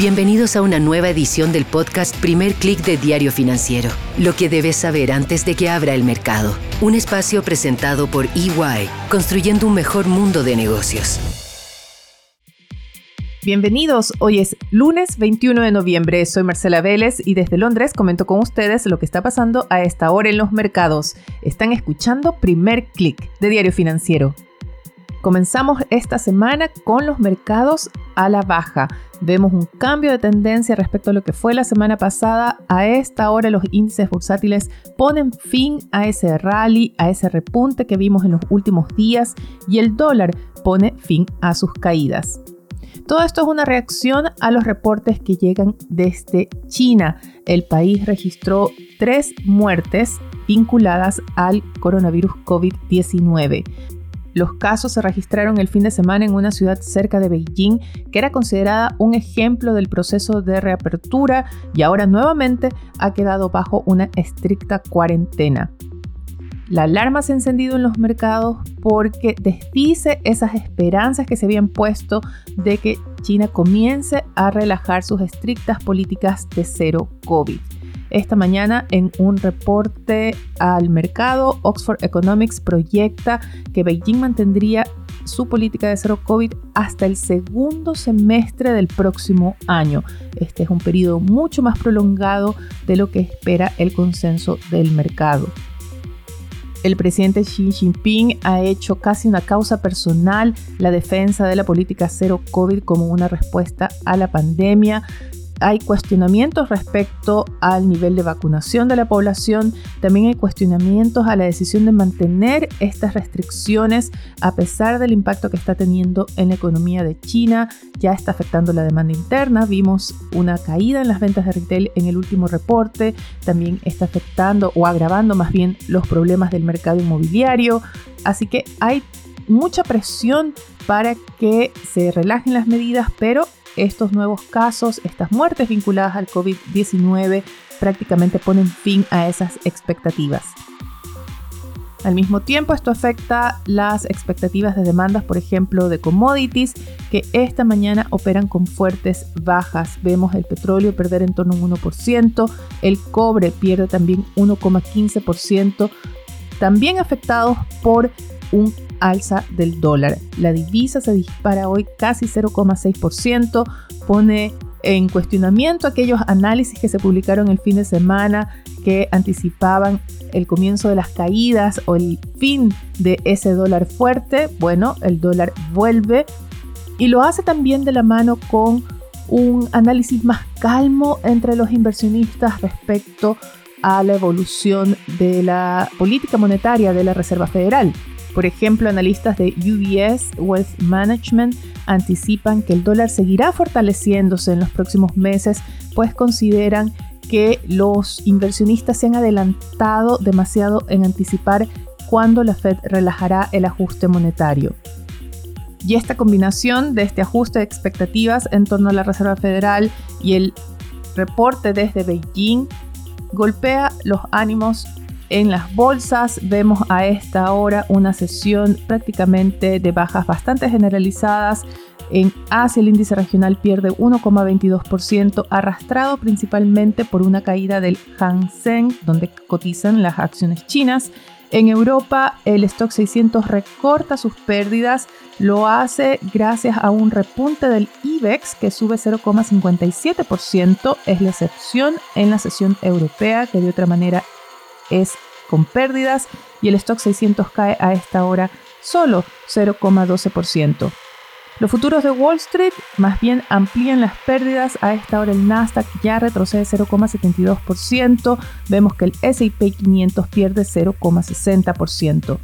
Bienvenidos a una nueva edición del podcast Primer Click de Diario Financiero. Lo que debes saber antes de que abra el mercado. Un espacio presentado por EY, construyendo un mejor mundo de negocios. Bienvenidos, hoy es lunes 21 de noviembre, soy Marcela Vélez y desde Londres comento con ustedes lo que está pasando a esta hora en los mercados. Están escuchando Primer Click de Diario Financiero. Comenzamos esta semana con los mercados a la baja. Vemos un cambio de tendencia respecto a lo que fue la semana pasada. A esta hora los índices bursátiles ponen fin a ese rally, a ese repunte que vimos en los últimos días y el dólar pone fin a sus caídas. Todo esto es una reacción a los reportes que llegan desde China. El país registró tres muertes vinculadas al coronavirus COVID-19. Los casos se registraron el fin de semana en una ciudad cerca de Beijing que era considerada un ejemplo del proceso de reapertura y ahora nuevamente ha quedado bajo una estricta cuarentena. La alarma se ha encendido en los mercados porque desdice esas esperanzas que se habían puesto de que China comience a relajar sus estrictas políticas de cero COVID. Esta mañana en un reporte al mercado, Oxford Economics proyecta que Beijing mantendría su política de cero COVID hasta el segundo semestre del próximo año. Este es un periodo mucho más prolongado de lo que espera el consenso del mercado. El presidente Xi Jinping ha hecho casi una causa personal la defensa de la política cero COVID como una respuesta a la pandemia hay cuestionamientos respecto al nivel de vacunación de la población, también hay cuestionamientos a la decisión de mantener estas restricciones a pesar del impacto que está teniendo en la economía de China, ya está afectando la demanda interna, vimos una caída en las ventas de retail en el último reporte, también está afectando o agravando más bien los problemas del mercado inmobiliario, así que hay mucha presión para que se relajen las medidas, pero estos nuevos casos, estas muertes vinculadas al COVID-19 prácticamente ponen fin a esas expectativas. Al mismo tiempo, esto afecta las expectativas de demandas, por ejemplo, de commodities, que esta mañana operan con fuertes bajas. Vemos el petróleo perder en torno a un 1%, el cobre pierde también 1,15%, también afectados por un alza del dólar. La divisa se dispara hoy casi 0,6%, pone en cuestionamiento aquellos análisis que se publicaron el fin de semana que anticipaban el comienzo de las caídas o el fin de ese dólar fuerte. Bueno, el dólar vuelve y lo hace también de la mano con un análisis más calmo entre los inversionistas respecto a la evolución de la política monetaria de la Reserva Federal. Por ejemplo, analistas de UBS Wealth Management anticipan que el dólar seguirá fortaleciéndose en los próximos meses, pues consideran que los inversionistas se han adelantado demasiado en anticipar cuándo la Fed relajará el ajuste monetario. Y esta combinación de este ajuste de expectativas en torno a la Reserva Federal y el reporte desde Beijing golpea los ánimos en las bolsas vemos a esta hora una sesión prácticamente de bajas bastante generalizadas. En Asia el índice regional pierde 1,22%, arrastrado principalmente por una caída del Hang Seng, donde cotizan las acciones chinas. En Europa el stock 600 recorta sus pérdidas, lo hace gracias a un repunte del IBEX que sube 0,57%, es la excepción en la sesión europea que de otra manera es con pérdidas y el stock 600 cae a esta hora solo 0,12%. Los futuros de Wall Street más bien amplían las pérdidas. A esta hora el Nasdaq ya retrocede 0,72%. Vemos que el SP 500 pierde 0,60%.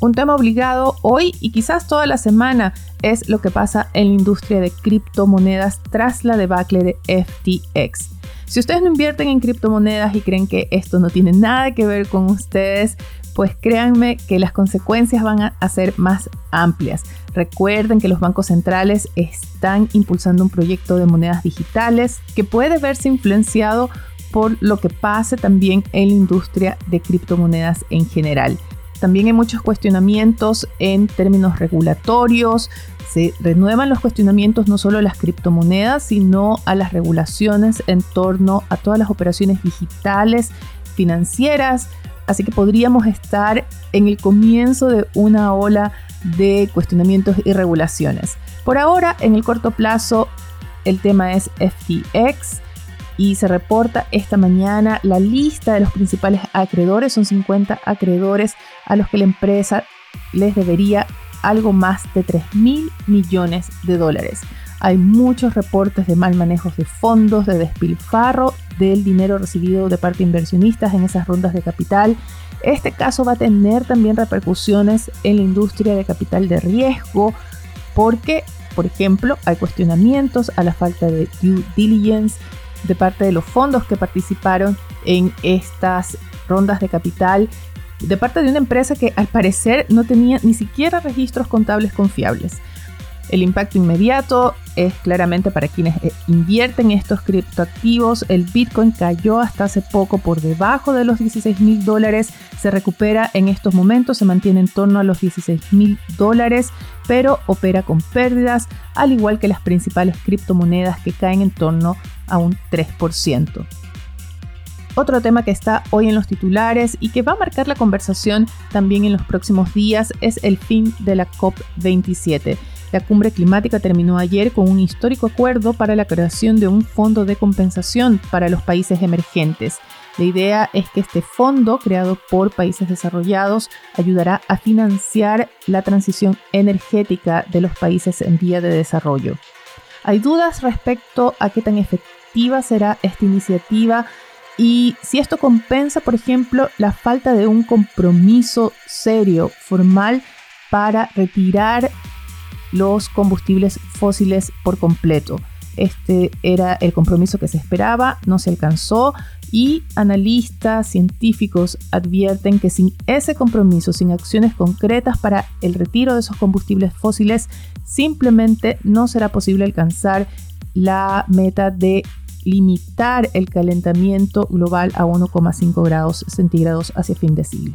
Un tema obligado hoy y quizás toda la semana es lo que pasa en la industria de criptomonedas tras la debacle de FTX. Si ustedes no invierten en criptomonedas y creen que esto no tiene nada que ver con ustedes, pues créanme que las consecuencias van a ser más amplias. Recuerden que los bancos centrales están impulsando un proyecto de monedas digitales que puede verse influenciado por lo que pase también en la industria de criptomonedas en general. También hay muchos cuestionamientos en términos regulatorios. Se renuevan los cuestionamientos no solo a las criptomonedas, sino a las regulaciones en torno a todas las operaciones digitales, financieras. Así que podríamos estar en el comienzo de una ola de cuestionamientos y regulaciones. Por ahora, en el corto plazo, el tema es FTX y se reporta esta mañana la lista de los principales acreedores. Son 50 acreedores a los que la empresa les debería algo más de 3 mil millones de dólares. Hay muchos reportes de mal manejo de fondos, de despilfarro del dinero recibido de parte de inversionistas en esas rondas de capital. Este caso va a tener también repercusiones en la industria de capital de riesgo porque, por ejemplo, hay cuestionamientos a la falta de due diligence de parte de los fondos que participaron en estas rondas de capital, de parte de una empresa que al parecer no tenía ni siquiera registros contables confiables. El impacto inmediato es claramente para quienes eh, invierten estos criptoactivos. El Bitcoin cayó hasta hace poco por debajo de los 16 mil dólares. Se recupera en estos momentos, se mantiene en torno a los 16 mil dólares, pero opera con pérdidas, al igual que las principales criptomonedas que caen en torno a un 3%. Otro tema que está hoy en los titulares y que va a marcar la conversación también en los próximos días es el fin de la COP27. La cumbre climática terminó ayer con un histórico acuerdo para la creación de un fondo de compensación para los países emergentes. La idea es que este fondo, creado por países desarrollados, ayudará a financiar la transición energética de los países en vía de desarrollo. Hay dudas respecto a qué tan efectiva será esta iniciativa y si esto compensa, por ejemplo, la falta de un compromiso serio, formal, para retirar los combustibles fósiles por completo. Este era el compromiso que se esperaba, no se alcanzó y analistas científicos advierten que sin ese compromiso, sin acciones concretas para el retiro de esos combustibles fósiles, simplemente no será posible alcanzar la meta de limitar el calentamiento global a 1,5 grados centígrados hacia fin de siglo.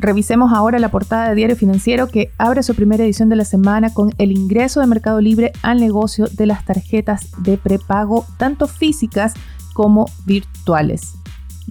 Revisemos ahora la portada de Diario Financiero que abre su primera edición de la semana con el ingreso de Mercado Libre al negocio de las tarjetas de prepago, tanto físicas como virtuales.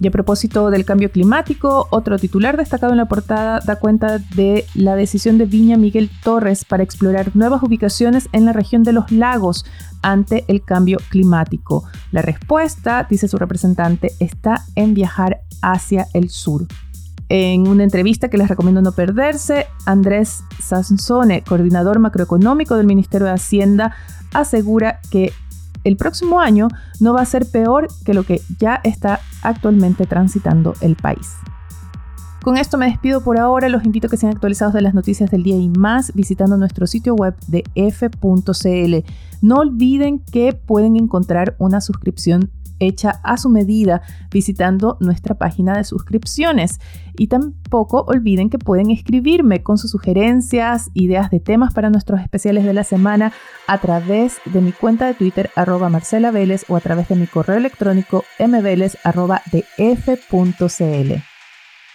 Y a propósito del cambio climático, otro titular destacado en la portada da cuenta de la decisión de Viña Miguel Torres para explorar nuevas ubicaciones en la región de los lagos ante el cambio climático. La respuesta, dice su representante, está en viajar hacia el sur. En una entrevista que les recomiendo no perderse, Andrés Sansone, coordinador macroeconómico del Ministerio de Hacienda, asegura que el próximo año no va a ser peor que lo que ya está actualmente transitando el país. Con esto me despido por ahora, los invito a que sean actualizados de las noticias del día y más visitando nuestro sitio web de f.cl. No olviden que pueden encontrar una suscripción hecha a su medida visitando nuestra página de suscripciones. Y tampoco olviden que pueden escribirme con sus sugerencias, ideas de temas para nuestros especiales de la semana a través de mi cuenta de Twitter arroba Marcela Vélez o a través de mi correo electrónico mvélez arroba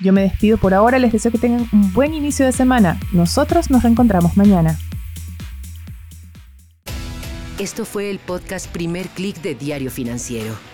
Yo me despido por ahora, les deseo que tengan un buen inicio de semana. Nosotros nos reencontramos mañana. Esto fue el podcast Primer Click de Diario Financiero.